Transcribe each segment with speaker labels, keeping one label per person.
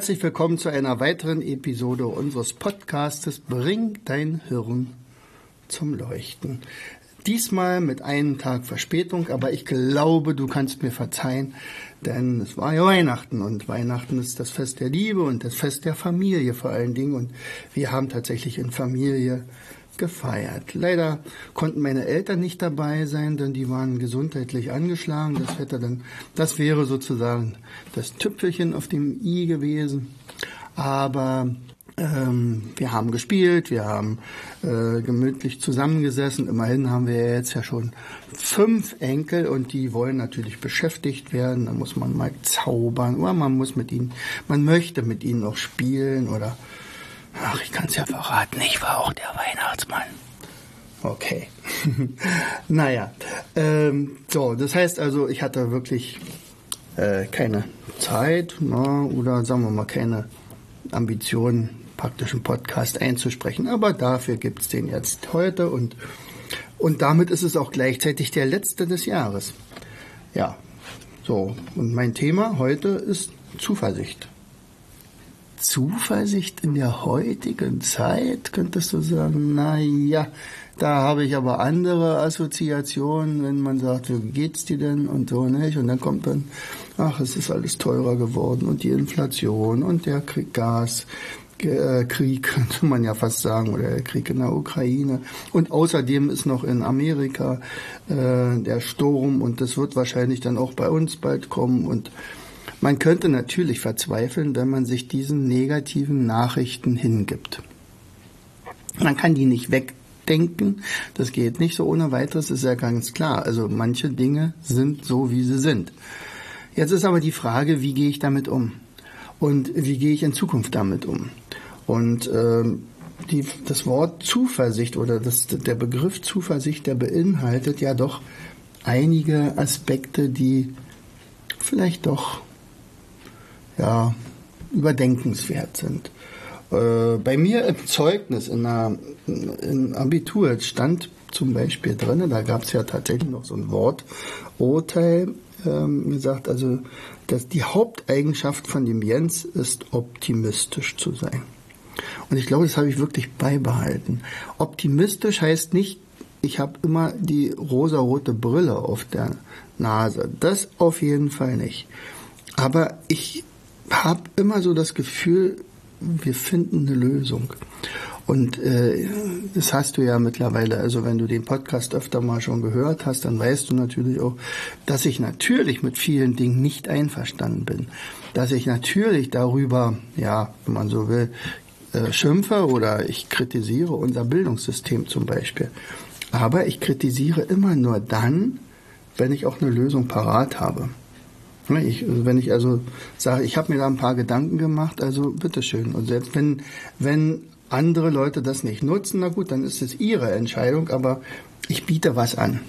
Speaker 1: Herzlich willkommen zu einer weiteren Episode unseres Podcastes Bring dein Hirn zum Leuchten. Diesmal mit einem Tag Verspätung, aber ich glaube, du kannst mir verzeihen, denn es war ja Weihnachten und Weihnachten ist das Fest der Liebe und das Fest der Familie vor allen Dingen und wir haben tatsächlich in Familie gefeiert. Leider konnten meine Eltern nicht dabei sein, denn die waren gesundheitlich angeschlagen. Das hätte dann, das wäre sozusagen das Tüpfelchen auf dem i gewesen. Aber ähm, wir haben gespielt, wir haben äh, gemütlich zusammengesessen. Immerhin haben wir jetzt ja schon fünf Enkel und die wollen natürlich beschäftigt werden. Da muss man mal zaubern oder man muss mit ihnen, man möchte mit ihnen noch spielen oder Ach, ich kann es ja verraten, ich war auch der Weihnachtsmann. Okay. naja, ähm, so, das heißt also, ich hatte wirklich äh, keine Zeit na, oder sagen wir mal keine Ambition, praktisch einen Podcast einzusprechen. Aber dafür gibt es den jetzt heute und, und damit ist es auch gleichzeitig der letzte des Jahres. Ja, so, und mein Thema heute ist Zuversicht. Zuversicht in der heutigen Zeit, könntest du sagen, na ja, da habe ich aber andere Assoziationen, wenn man sagt, wie geht's dir denn und so nicht und dann kommt dann, ach, es ist alles teurer geworden und die Inflation und der Krieg, Gas, Krieg, könnte man ja fast sagen, oder der Krieg in der Ukraine. Und außerdem ist noch in Amerika äh, der Sturm und das wird wahrscheinlich dann auch bei uns bald kommen und man könnte natürlich verzweifeln, wenn man sich diesen negativen Nachrichten hingibt. Man kann die nicht wegdenken, das geht nicht so ohne weiteres, ist ja ganz klar. Also manche Dinge sind so, wie sie sind. Jetzt ist aber die Frage, wie gehe ich damit um? Und wie gehe ich in Zukunft damit um? Und äh, die, das Wort Zuversicht oder das, der Begriff Zuversicht, der beinhaltet ja doch einige Aspekte, die vielleicht doch ja, überdenkenswert sind. Äh, bei mir im Zeugnis, in der, im Abitur, stand zum Beispiel drin, da gab es ja tatsächlich noch so ein Worturteil, ähm, gesagt, also dass die Haupteigenschaft von dem Jens ist, optimistisch zu sein. Und ich glaube, das habe ich wirklich beibehalten. Optimistisch heißt nicht, ich habe immer die rosarote Brille auf der Nase. Das auf jeden Fall nicht. Aber ich habe immer so das Gefühl, wir finden eine Lösung. Und äh, das hast du ja mittlerweile, also wenn du den Podcast öfter mal schon gehört hast, dann weißt du natürlich auch, dass ich natürlich mit vielen Dingen nicht einverstanden bin. Dass ich natürlich darüber, ja, wenn man so will, äh, schimpfe oder ich kritisiere unser Bildungssystem zum Beispiel. Aber ich kritisiere immer nur dann, wenn ich auch eine Lösung parat habe. Ne, ich, wenn ich also sage, ich habe mir da ein paar Gedanken gemacht, also bitteschön. Und selbst wenn, wenn andere Leute das nicht nutzen, na gut, dann ist es ihre Entscheidung, aber ich biete was an.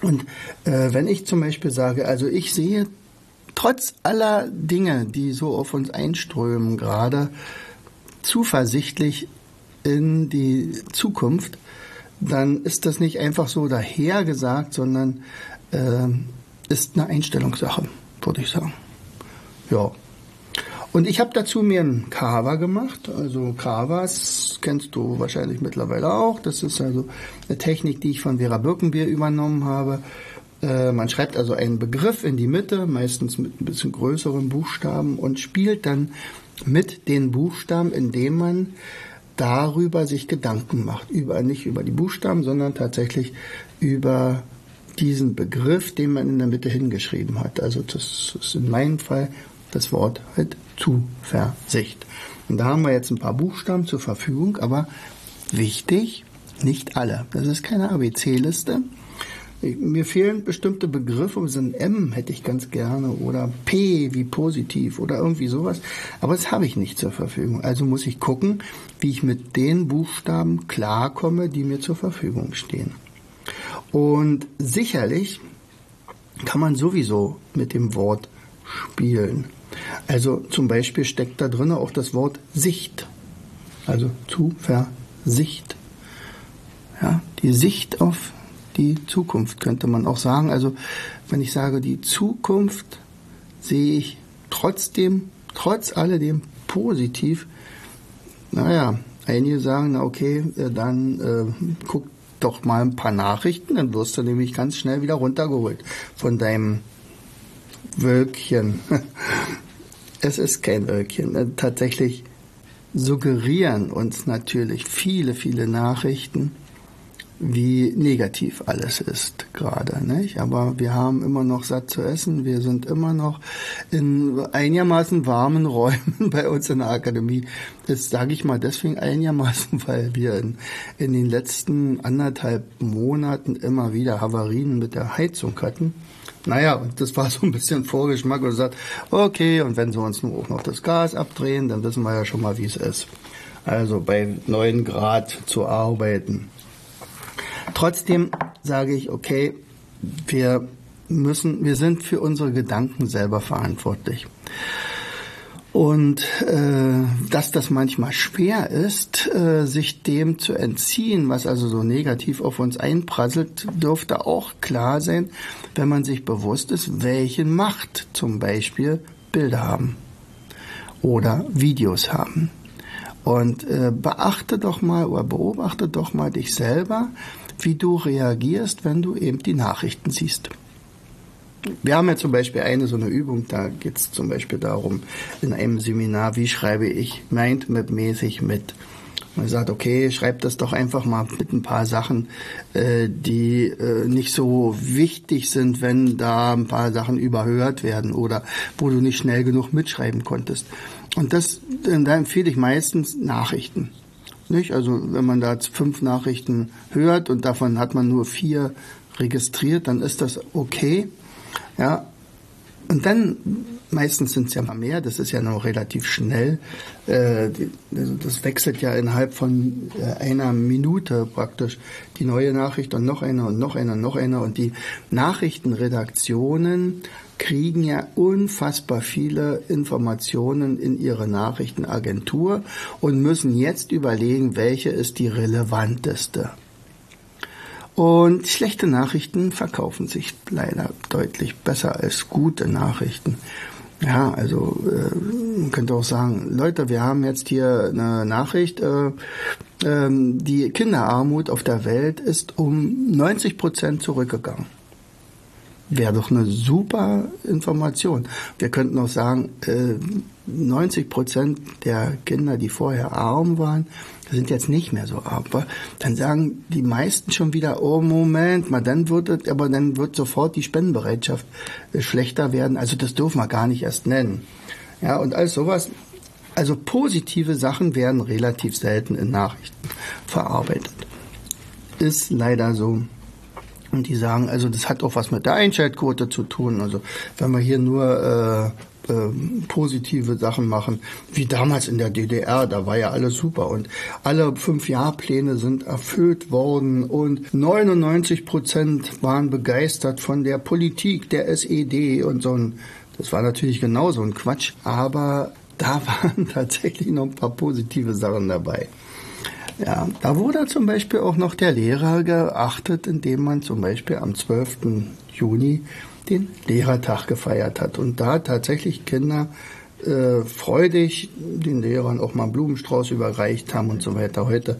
Speaker 1: Und äh, wenn ich zum Beispiel sage, also ich sehe trotz aller Dinge, die so auf uns einströmen, gerade zuversichtlich in die Zukunft, dann ist das nicht einfach so dahergesagt, sondern äh, ist eine Einstellungssache würde ich sagen. Ja. Und ich habe dazu mir ein Kava gemacht. Also Kavas kennst du wahrscheinlich mittlerweile auch. Das ist also eine Technik, die ich von Vera Birkenbier übernommen habe. Äh, man schreibt also einen Begriff in die Mitte, meistens mit ein bisschen größeren Buchstaben und spielt dann mit den Buchstaben, indem man darüber sich Gedanken macht. Über, nicht über die Buchstaben, sondern tatsächlich über diesen Begriff, den man in der Mitte hingeschrieben hat. Also das ist in meinem Fall das Wort halt Zuversicht. Und da haben wir jetzt ein paar Buchstaben zur Verfügung, aber wichtig, nicht alle. Das ist keine ABC-Liste. Mir fehlen bestimmte Begriffe, so ein M hätte ich ganz gerne oder P wie positiv oder irgendwie sowas, aber das habe ich nicht zur Verfügung. Also muss ich gucken, wie ich mit den Buchstaben klarkomme, die mir zur Verfügung stehen. Und sicherlich kann man sowieso mit dem Wort spielen. Also zum Beispiel steckt da drin auch das Wort Sicht. Also Zuversicht. Ja, die Sicht auf die Zukunft könnte man auch sagen. Also wenn ich sage, die Zukunft sehe ich trotzdem, trotz alledem positiv. Naja, einige sagen, na okay, dann äh, guck doch mal ein paar Nachrichten, dann wirst du nämlich ganz schnell wieder runtergeholt von deinem Wölkchen. es ist kein Wölkchen. Äh, tatsächlich suggerieren uns natürlich viele, viele Nachrichten, wie negativ alles ist gerade, nicht? Aber wir haben immer noch satt zu essen. Wir sind immer noch in einigermaßen warmen Räumen bei uns in der Akademie. Das sage ich mal deswegen einigermaßen, weil wir in, in den letzten anderthalb Monaten immer wieder Havarien mit der Heizung hatten. Naja, und das war so ein bisschen Vorgeschmack und sagt, okay, und wenn sie uns nur auch noch das Gas abdrehen, dann wissen wir ja schon mal, wie es ist. Also bei neun Grad zu arbeiten. Trotzdem sage ich, okay, wir müssen, wir sind für unsere Gedanken selber verantwortlich. Und äh, dass das manchmal schwer ist, äh, sich dem zu entziehen, was also so negativ auf uns einprasselt, dürfte auch klar sein, wenn man sich bewusst ist, welche Macht zum Beispiel Bilder haben oder Videos haben. Und äh, beachte doch mal oder beobachte doch mal dich selber, wie du reagierst, wenn du eben die Nachrichten siehst. Wir haben ja zum Beispiel eine so eine Übung, da geht es zum Beispiel darum, in einem Seminar, wie schreibe ich Mindmap-mäßig mit. Man sagt, okay, schreib das doch einfach mal mit ein paar Sachen, äh, die äh, nicht so wichtig sind, wenn da ein paar Sachen überhört werden oder wo du nicht schnell genug mitschreiben konntest. Und das, da empfehle ich meistens Nachrichten. Nicht? Also wenn man da fünf Nachrichten hört und davon hat man nur vier registriert, dann ist das okay. Ja. Und dann, meistens sind es ja mal mehr, das ist ja noch relativ schnell. Äh, also das wechselt ja innerhalb von äh, einer Minute praktisch die neue Nachricht und noch eine und noch eine und noch eine. Und die Nachrichtenredaktionen kriegen ja unfassbar viele Informationen in ihre Nachrichtenagentur und müssen jetzt überlegen, welche ist die relevanteste. Und schlechte Nachrichten verkaufen sich leider deutlich besser als gute Nachrichten. Ja, also äh, man könnte auch sagen, Leute, wir haben jetzt hier eine Nachricht, äh, äh, die Kinderarmut auf der Welt ist um 90 Prozent zurückgegangen wäre doch eine super Information. Wir könnten auch sagen, 90 äh, Prozent der Kinder, die vorher arm waren, sind jetzt nicht mehr so arm. Dann sagen die meisten schon wieder, oh Moment mal, dann wird es, aber dann wird sofort die Spendenbereitschaft äh, schlechter werden. Also das dürfen wir gar nicht erst nennen. Ja, und alles sowas. Also positive Sachen werden relativ selten in Nachrichten verarbeitet. Ist leider so. Und die sagen, also das hat auch was mit der Einschaltquote zu tun. Also wenn wir hier nur äh, äh, positive Sachen machen, wie damals in der DDR, da war ja alles super und alle fünf Jahrpläne sind erfüllt worden und 99 Prozent waren begeistert von der Politik der SED und so ein, das war natürlich genauso ein Quatsch, aber da waren tatsächlich noch ein paar positive Sachen dabei. Ja, da wurde zum Beispiel auch noch der Lehrer geachtet, indem man zum Beispiel am 12. Juni den Lehrertag gefeiert hat und da tatsächlich Kinder äh, freudig den Lehrern auch mal einen Blumenstrauß überreicht haben und so weiter. Heute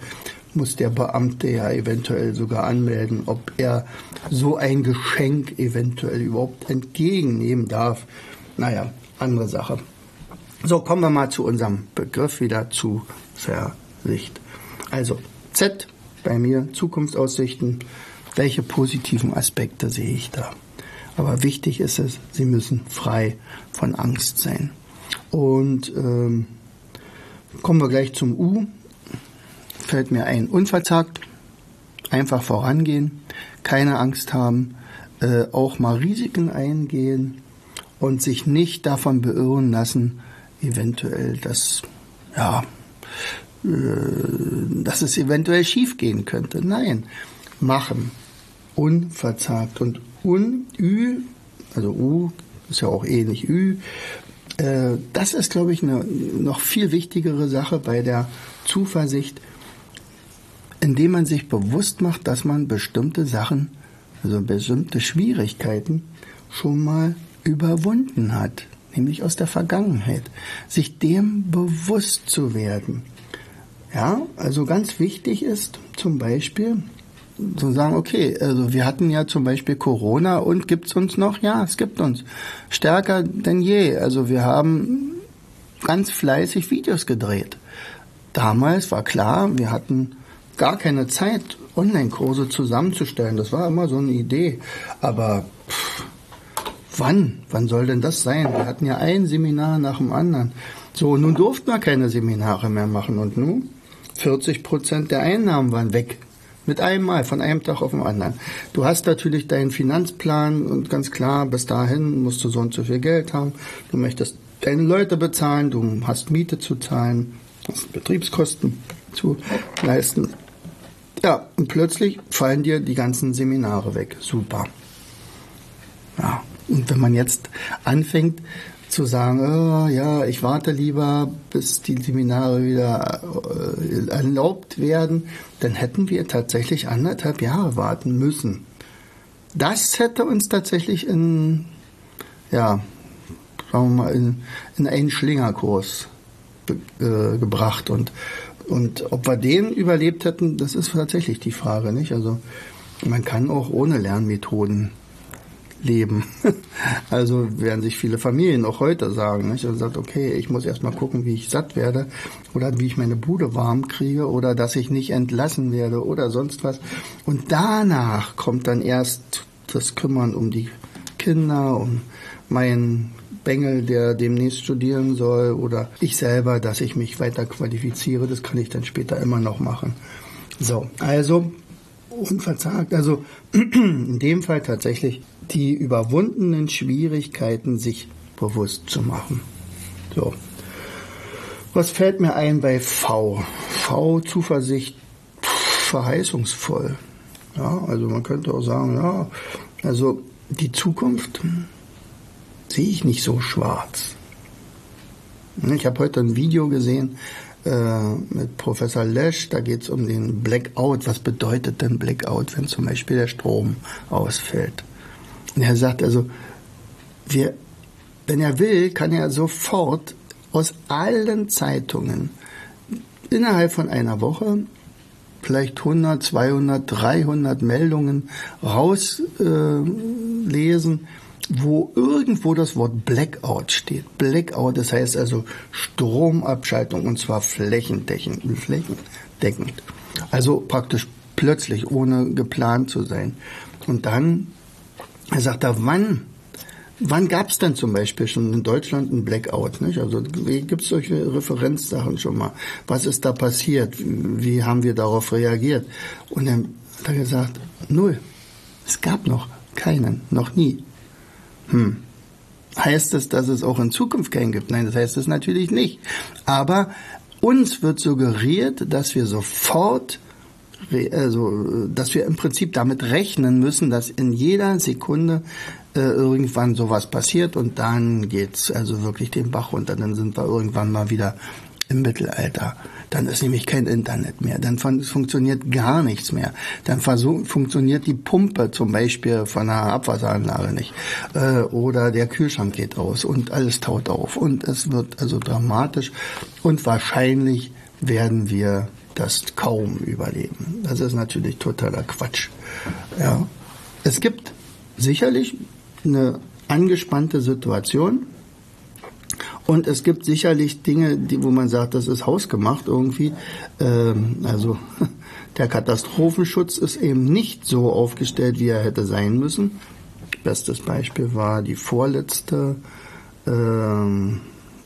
Speaker 1: muss der Beamte ja eventuell sogar anmelden, ob er so ein Geschenk eventuell überhaupt entgegennehmen darf. Naja, andere Sache. So, kommen wir mal zu unserem Begriff wieder zu Versicht. Also Z bei mir, Zukunftsaussichten, welche positiven Aspekte sehe ich da? Aber wichtig ist es, sie müssen frei von Angst sein. Und ähm, kommen wir gleich zum U. Fällt mir ein unverzagt, einfach vorangehen, keine Angst haben, äh, auch mal Risiken eingehen und sich nicht davon beirren lassen, eventuell, dass, ja, dass es eventuell schiefgehen könnte. Nein, machen. Unverzagt. Und un, ü, also u, ist ja auch ähnlich ü, äh, das ist, glaube ich, eine noch viel wichtigere Sache bei der Zuversicht, indem man sich bewusst macht, dass man bestimmte Sachen, also bestimmte Schwierigkeiten schon mal überwunden hat, nämlich aus der Vergangenheit. Sich dem bewusst zu werden. Ja, also ganz wichtig ist zum Beispiel, zu sagen, okay, also wir hatten ja zum Beispiel Corona und gibt's uns noch? Ja, es gibt uns. Stärker denn je. Also wir haben ganz fleißig Videos gedreht. Damals war klar, wir hatten gar keine Zeit, Online-Kurse zusammenzustellen. Das war immer so eine Idee. Aber pff, wann? Wann soll denn das sein? Wir hatten ja ein Seminar nach dem anderen. So, nun durften wir keine Seminare mehr machen. Und nun? 40 Prozent der Einnahmen waren weg. Mit einem Mal, von einem Tag auf den anderen. Du hast natürlich deinen Finanzplan und ganz klar, bis dahin musst du so und so viel Geld haben. Du möchtest deine Leute bezahlen, du hast Miete zu zahlen, hast Betriebskosten zu leisten. Ja, und plötzlich fallen dir die ganzen Seminare weg. Super. Ja, und wenn man jetzt anfängt, zu sagen, oh, ja, ich warte lieber, bis die Seminare wieder äh, erlaubt werden, dann hätten wir tatsächlich anderthalb Jahre warten müssen. Das hätte uns tatsächlich in, ja, sagen wir mal, in, in einen Schlingerkurs äh, gebracht und und ob wir den überlebt hätten, das ist tatsächlich die Frage, nicht? Also man kann auch ohne Lernmethoden leben. Also werden sich viele Familien auch heute sagen, nicht? Und sagt, okay, ich muss erst mal gucken, wie ich satt werde oder wie ich meine Bude warm kriege oder dass ich nicht entlassen werde oder sonst was. Und danach kommt dann erst das Kümmern um die Kinder, um meinen Bengel, der demnächst studieren soll oder ich selber, dass ich mich weiter qualifiziere. Das kann ich dann später immer noch machen. So, also unverzagt. Also in dem Fall tatsächlich die überwundenen Schwierigkeiten sich bewusst zu machen. So. Was fällt mir ein bei V? V, Zuversicht, verheißungsvoll. Ja, also man könnte auch sagen, ja, also die Zukunft sehe ich nicht so schwarz. Ich habe heute ein Video gesehen, äh, mit Professor Lesch, da geht es um den Blackout. Was bedeutet denn Blackout, wenn zum Beispiel der Strom ausfällt? Und er sagt also, wir, wenn er will, kann er sofort aus allen Zeitungen innerhalb von einer Woche vielleicht 100, 200, 300 Meldungen rauslesen, äh, wo irgendwo das Wort Blackout steht. Blackout, das heißt also Stromabschaltung und zwar flächendeckend. flächendeckend. Also praktisch plötzlich, ohne geplant zu sein. Und dann, er sagt er, wann, wann gab es denn zum Beispiel schon in Deutschland ein Blackout? Nicht? Also gibt es solche Referenzsachen schon mal? Was ist da passiert? Wie haben wir darauf reagiert? Und dann hat er gesagt, null. Es gab noch keinen, noch nie. Hm. Heißt das, dass es auch in Zukunft keinen gibt? Nein, das heißt es natürlich nicht. Aber uns wird suggeriert, dass wir sofort, also, dass wir im Prinzip damit rechnen müssen, dass in jeder Sekunde äh, irgendwann sowas passiert und dann geht's also wirklich den Bach runter. Dann sind wir irgendwann mal wieder im Mittelalter. Dann ist nämlich kein Internet mehr. Dann funktioniert gar nichts mehr. Dann funktioniert die Pumpe zum Beispiel von einer Abwasseranlage nicht. Äh, oder der Kühlschrank geht aus und alles taut auf. Und es wird also dramatisch. Und wahrscheinlich werden wir das kaum überleben. Das ist natürlich totaler Quatsch. Ja. Es gibt sicherlich eine angespannte Situation und es gibt sicherlich Dinge, die, wo man sagt, das ist hausgemacht irgendwie. Ähm, also der Katastrophenschutz ist eben nicht so aufgestellt, wie er hätte sein müssen. Bestes Beispiel war die vorletzte ähm,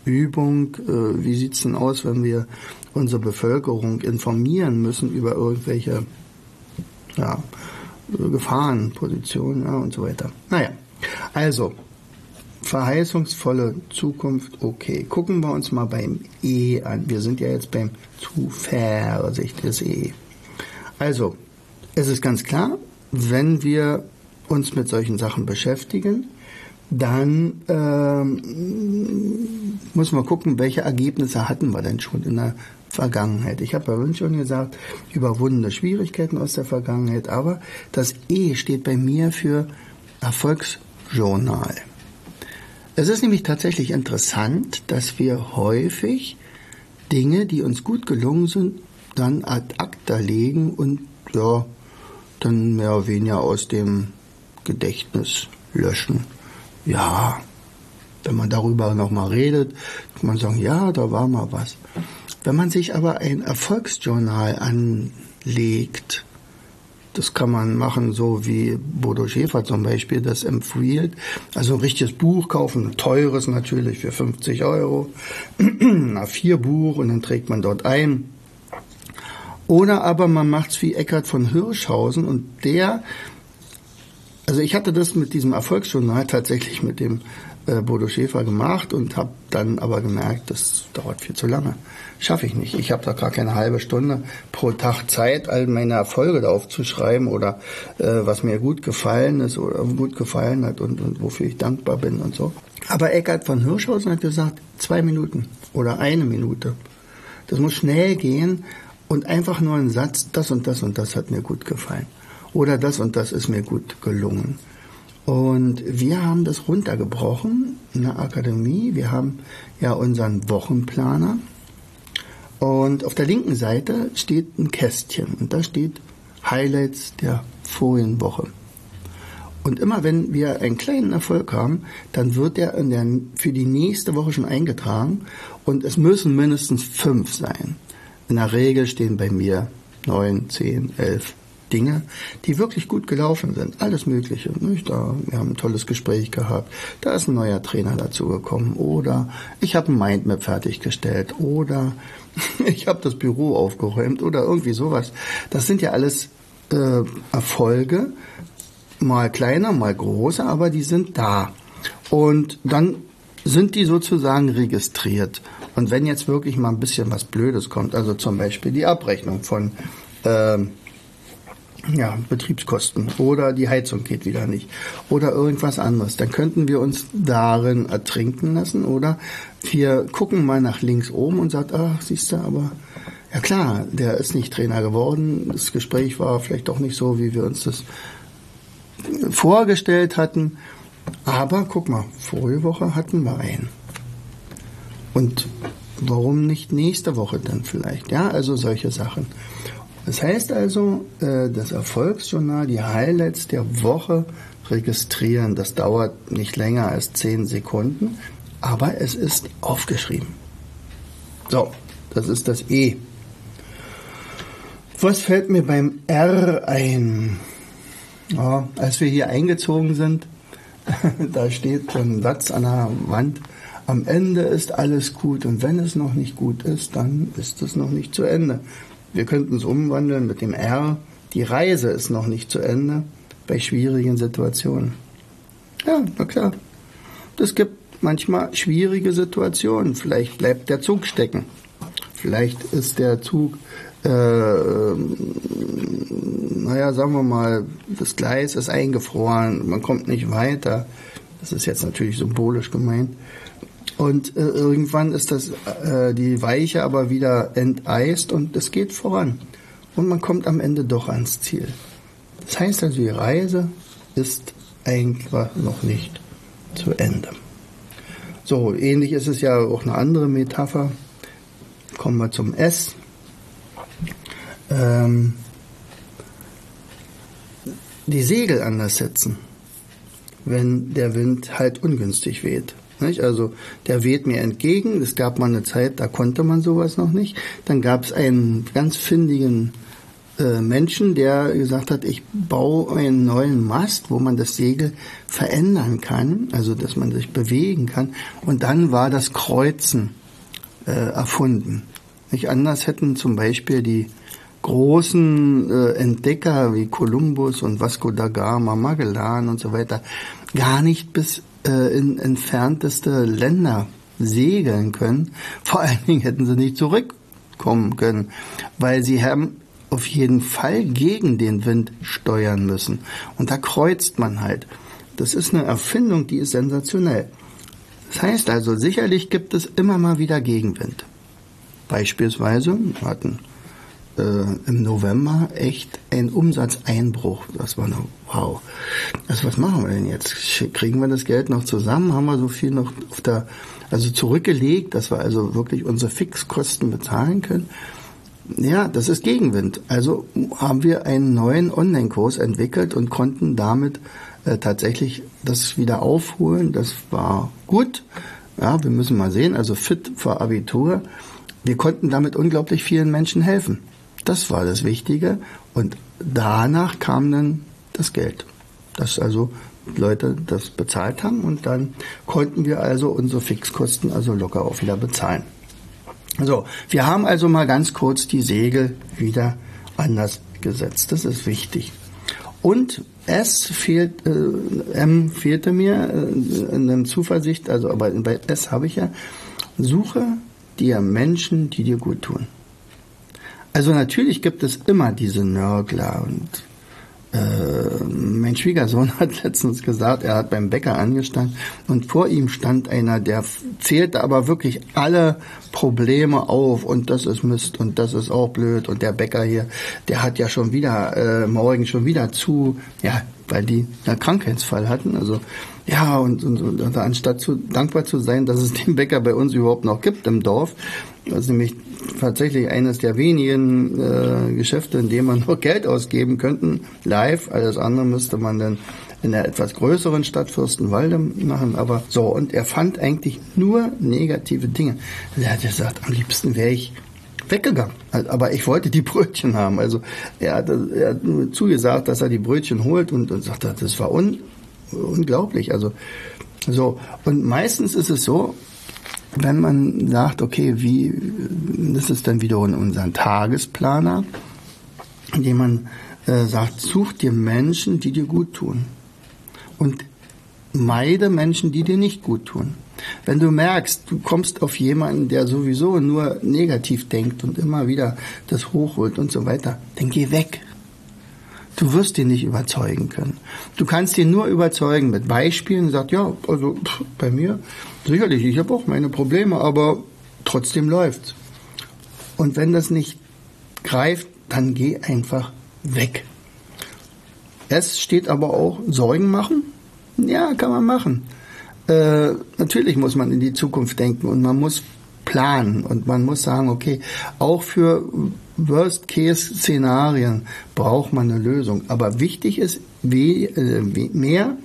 Speaker 1: Übung. Äh, wie sieht's denn aus, wenn wir unsere Bevölkerung informieren müssen über irgendwelche ja, Gefahrenposition ja, und so weiter. Naja, also verheißungsvolle Zukunft, okay. Gucken wir uns mal beim E an. Wir sind ja jetzt beim Zuversicht des E. Also, es ist ganz klar, wenn wir uns mit solchen Sachen beschäftigen, dann ähm, muss man gucken, welche Ergebnisse hatten wir denn schon in der Vergangenheit. Ich habe bei uns schon gesagt, überwundene Schwierigkeiten aus der Vergangenheit, aber das E steht bei mir für Erfolgsjournal. Es ist nämlich tatsächlich interessant, dass wir häufig Dinge, die uns gut gelungen sind, dann ad acta legen und ja, dann mehr oder weniger aus dem Gedächtnis löschen. Ja, wenn man darüber nochmal redet, kann man sagen, ja, da war mal was. Wenn man sich aber ein Erfolgsjournal anlegt, das kann man machen, so wie Bodo Schäfer zum Beispiel das empfiehlt. Also ein richtiges Buch kaufen, ein teures natürlich für 50 Euro, ein A4-Buch und dann trägt man dort ein. Oder aber man macht's wie Eckhard von Hirschhausen und der, also ich hatte das mit diesem Erfolgsjournal tatsächlich mit dem äh, Bodo Schäfer gemacht und habe dann aber gemerkt, das dauert viel zu lange. Schaffe ich nicht. Ich habe da gar keine halbe Stunde pro Tag Zeit, all meine Erfolge da aufzuschreiben oder äh, was mir gut gefallen ist oder gut gefallen hat und, und wofür ich dankbar bin und so. Aber Eckhard von Hirschhausen hat gesagt, zwei Minuten oder eine Minute. Das muss schnell gehen und einfach nur ein Satz, das und das und das hat mir gut gefallen. Oder das und das ist mir gut gelungen. Und wir haben das runtergebrochen in der Akademie. Wir haben ja unseren Wochenplaner. Und auf der linken Seite steht ein Kästchen und da steht Highlights der vorigen Woche. Und immer wenn wir einen kleinen Erfolg haben, dann wird der, der für die nächste Woche schon eingetragen und es müssen mindestens fünf sein. In der Regel stehen bei mir neun, zehn, elf Dinge, die wirklich gut gelaufen sind. Alles Mögliche. Nicht? Da, wir haben ein tolles Gespräch gehabt. Da ist ein neuer Trainer dazugekommen. Oder ich habe ein Mindmap fertiggestellt. Oder ich habe das Büro aufgeräumt. Oder irgendwie sowas. Das sind ja alles äh, Erfolge. Mal kleiner, mal großer, aber die sind da. Und dann sind die sozusagen registriert. Und wenn jetzt wirklich mal ein bisschen was Blödes kommt, also zum Beispiel die Abrechnung von äh, ja, Betriebskosten oder die Heizung geht wieder nicht oder irgendwas anderes, dann könnten wir uns darin ertrinken lassen oder wir gucken mal nach links oben und sagt, ach, siehst du, aber ja klar, der ist nicht Trainer geworden, das Gespräch war vielleicht doch nicht so, wie wir uns das vorgestellt hatten, aber guck mal, vorige Woche hatten wir einen. Und warum nicht nächste Woche dann vielleicht? Ja, also solche Sachen. Das heißt also, äh, das Erfolgsjournal, die Highlights der Woche registrieren, das dauert nicht länger als 10 Sekunden, aber es ist aufgeschrieben. So, das ist das E. Was fällt mir beim R ein? Ja, als wir hier eingezogen sind, da steht ein Satz an der Wand, am Ende ist alles gut und wenn es noch nicht gut ist, dann ist es noch nicht zu Ende. Wir könnten es umwandeln mit dem R. Die Reise ist noch nicht zu Ende bei schwierigen Situationen. Ja, na klar. Es gibt manchmal schwierige Situationen. Vielleicht bleibt der Zug stecken. Vielleicht ist der Zug, äh, naja, sagen wir mal, das Gleis ist eingefroren, man kommt nicht weiter. Das ist jetzt natürlich symbolisch gemeint. Und äh, irgendwann ist das äh, die Weiche aber wieder enteist und es geht voran. Und man kommt am Ende doch ans Ziel. Das heißt also, die Reise ist eigentlich noch nicht zu Ende. So, ähnlich ist es ja auch eine andere Metapher. Kommen wir zum S. Ähm, die Segel anders setzen, wenn der Wind halt ungünstig weht. Nicht? Also der weht mir entgegen. Es gab mal eine Zeit, da konnte man sowas noch nicht. Dann gab es einen ganz findigen äh, Menschen, der gesagt hat, ich baue einen neuen Mast, wo man das Segel verändern kann, also dass man sich bewegen kann. Und dann war das Kreuzen äh, erfunden. Nicht anders hätten zum Beispiel die großen äh, Entdecker wie Kolumbus und Vasco da Gama, Magellan und so weiter gar nicht bis äh, in entfernteste Länder segeln können. Vor allen Dingen hätten sie nicht zurückkommen können, weil sie haben auf jeden Fall gegen den Wind steuern müssen. Und da kreuzt man halt. Das ist eine Erfindung, die ist sensationell. Das heißt also, sicherlich gibt es immer mal wieder Gegenwind. Beispielsweise hatten äh, im November echt einen Umsatzeinbruch. Das war noch, wow. Also was machen wir denn jetzt? Kriegen wir das Geld noch zusammen? Haben wir so viel noch auf der, also zurückgelegt, dass wir also wirklich unsere Fixkosten bezahlen können? Ja, das ist Gegenwind. Also haben wir einen neuen Online-Kurs entwickelt und konnten damit äh, tatsächlich das wieder aufholen. Das war gut. Ja, wir müssen mal sehen. Also fit für Abitur. Wir konnten damit unglaublich vielen Menschen helfen. Das war das Wichtige. Und danach kam dann das Geld. Dass also Leute das bezahlt haben und dann konnten wir also unsere Fixkosten also locker auch wieder bezahlen. So, wir haben also mal ganz kurz die Segel wieder anders gesetzt. Das ist wichtig. Und S fehlt, äh, M fehlte mir äh, in der Zuversicht, also aber bei S habe ich ja, suche dir Menschen, die dir gut tun. Also natürlich gibt es immer diese Nörgler und äh, mein Schwiegersohn hat letztens gesagt, er hat beim Bäcker angestanden und vor ihm stand einer, der zählte aber wirklich alle Probleme auf und das ist Mist und das ist auch blöd und der Bäcker hier, der hat ja schon wieder äh, morgen schon wieder zu, ja, weil die einen Krankheitsfall hatten, also ja und, und, und anstatt zu dankbar zu sein, dass es den Bäcker bei uns überhaupt noch gibt im Dorf, das ist nämlich tatsächlich eines der wenigen äh, Geschäfte, in dem man noch Geld ausgeben könnte, live. Alles andere müsste man dann in einer etwas größeren Stadt Fürstenwalde machen. Aber so, und er fand eigentlich nur negative Dinge. Er hat gesagt, am liebsten wäre ich weggegangen. Aber ich wollte die Brötchen haben. Also er hat, er hat nur zugesagt, dass er die Brötchen holt und, und sagt, das war un, unglaublich. Also so. Und meistens ist es so, wenn man sagt, okay, wie, das ist dann wiederum unser Tagesplaner, indem man äh, sagt, such dir Menschen, die dir gut tun. Und meide Menschen, die dir nicht gut tun. Wenn du merkst, du kommst auf jemanden, der sowieso nur negativ denkt und immer wieder das hochholt und so weiter, dann geh weg. Du wirst ihn nicht überzeugen können. Du kannst ihn nur überzeugen mit Beispielen. Sagt, ja, also pff, bei mir sicherlich, ich habe auch meine Probleme, aber trotzdem läuft's. Und wenn das nicht greift, dann geh einfach weg. Es steht aber auch Sorgen machen. Ja, kann man machen. Äh, natürlich muss man in die Zukunft denken und man muss planen und man muss sagen, okay, auch für Worst-Case-Szenarien braucht man eine Lösung. Aber wichtig ist wie, äh, mehr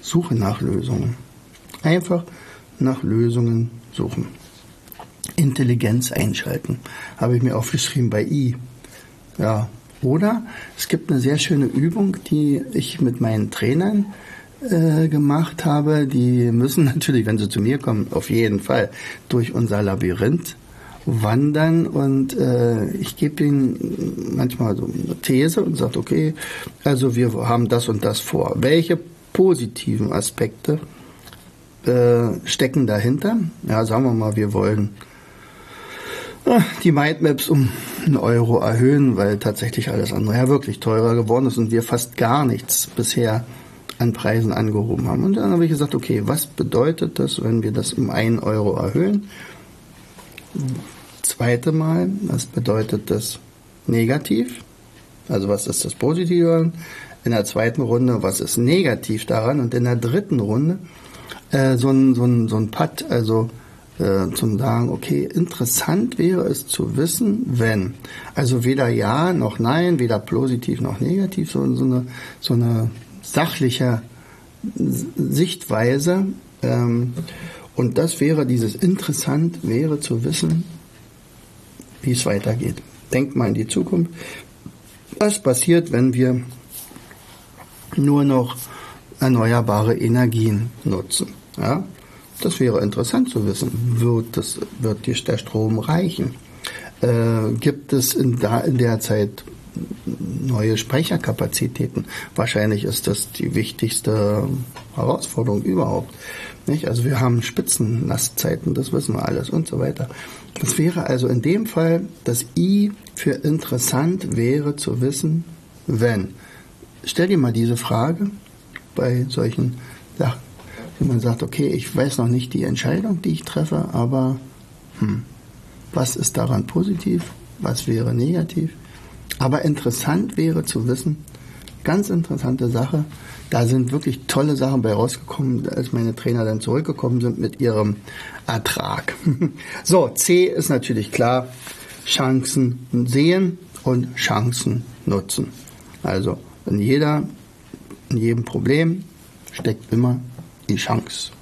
Speaker 1: Suche nach Lösungen. Einfach nach Lösungen suchen. Intelligenz einschalten. Habe ich mir aufgeschrieben bei I. Ja. Oder es gibt eine sehr schöne Übung, die ich mit meinen Trainern äh, gemacht habe, die müssen natürlich, wenn sie zu mir kommen, auf jeden Fall durch unser Labyrinth wandern und äh, ich gebe ihnen manchmal so eine These und sage, okay, also wir haben das und das vor. Welche positiven Aspekte äh, stecken dahinter? Ja, sagen wir mal, wir wollen äh, die Mindmaps um einen Euro erhöhen, weil tatsächlich alles andere ja wirklich teurer geworden ist und wir fast gar nichts bisher an Preisen angehoben haben. Und dann habe ich gesagt, okay, was bedeutet das, wenn wir das um einen Euro erhöhen? Zweite Mal, was bedeutet das negativ? Also was ist das Positive In der zweiten Runde, was ist negativ daran? Und in der dritten Runde äh, so ein, so ein, so ein Putt, also äh, zum sagen, okay, interessant wäre es zu wissen, wenn. Also weder ja noch nein, weder positiv noch negativ, so, so eine, so eine sachliche Sichtweise. Ähm, und das wäre dieses interessant, wäre zu wissen, wie es weitergeht. Denkt mal in die Zukunft. Was passiert, wenn wir nur noch erneuerbare Energien nutzen? Ja? Das wäre interessant zu wissen. Wird, das, wird der Strom reichen? äh, gibt es in, da, in der Zeit neue Speicherkapazitäten. Wahrscheinlich ist das die wichtigste Herausforderung überhaupt. Nicht? Also wir haben Spitzenlastzeiten, das wissen wir alles und so weiter. Das wäre also in dem Fall, das I für interessant wäre zu wissen, wenn. Stell dir mal diese Frage bei solchen Sachen, wenn man sagt, okay, ich weiß noch nicht die Entscheidung, die ich treffe, aber hm, was ist daran positiv, was wäre negativ? Aber interessant wäre zu wissen, ganz interessante Sache, da sind wirklich tolle Sachen bei rausgekommen, als meine Trainer dann zurückgekommen sind mit ihrem Ertrag. so, C ist natürlich klar, Chancen sehen und Chancen nutzen. Also in jeder, in jedem Problem steckt immer die Chance.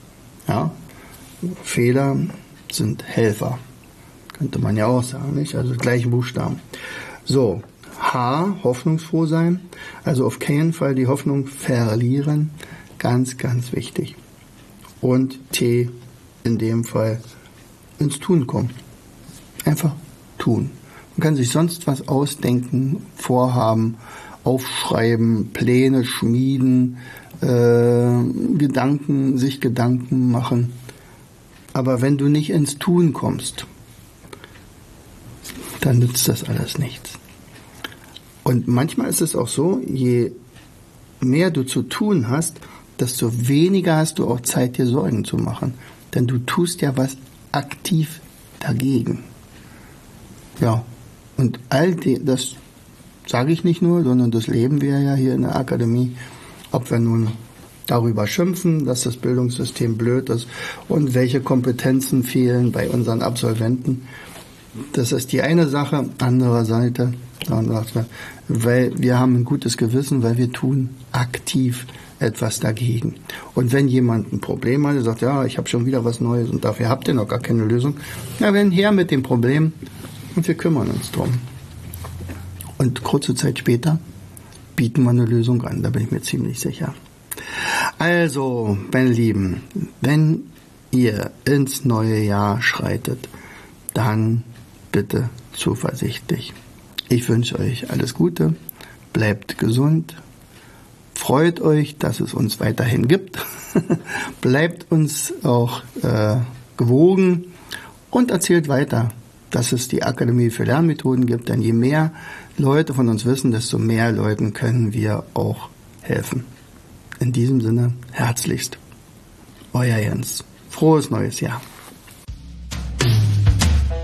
Speaker 1: Ja? Fehler sind Helfer. Könnte man ja auch sagen, nicht? Also gleiche Buchstaben. So, H, hoffnungsfroh sein. Also auf keinen Fall die Hoffnung verlieren. Ganz, ganz wichtig. Und T, in dem Fall ins Tun kommen. Einfach tun. Man kann sich sonst was ausdenken, vorhaben, aufschreiben, Pläne schmieden, äh, Gedanken, sich Gedanken machen. Aber wenn du nicht ins Tun kommst, dann nützt das alles nichts. Und manchmal ist es auch so, je mehr du zu tun hast, desto weniger hast du auch Zeit, dir Sorgen zu machen. Denn du tust ja was aktiv dagegen. Ja, und all die, das sage ich nicht nur, sondern das leben wir ja hier in der Akademie. Ob wir nun darüber schimpfen, dass das Bildungssystem blöd ist und welche Kompetenzen fehlen bei unseren Absolventen. Das ist die eine Sache. Andere man, weil wir haben ein gutes Gewissen, weil wir tun aktiv etwas dagegen. Und wenn jemand ein Problem hat, der sagt, ja, ich habe schon wieder was Neues und dafür habt ihr noch gar keine Lösung, na, wenn her mit dem Problem und wir kümmern uns drum. Und kurze Zeit später bieten wir eine Lösung an, da bin ich mir ziemlich sicher. Also, meine Lieben, wenn ihr ins neue Jahr schreitet, dann bitte zuversichtlich. Ich wünsche euch alles Gute, bleibt gesund, freut euch, dass es uns weiterhin gibt, bleibt uns auch äh, gewogen und erzählt weiter, dass es die Akademie für Lernmethoden gibt, denn je mehr Leute von uns wissen, desto mehr Leuten können wir auch helfen. In diesem Sinne, herzlichst, euer Jens. Frohes neues Jahr.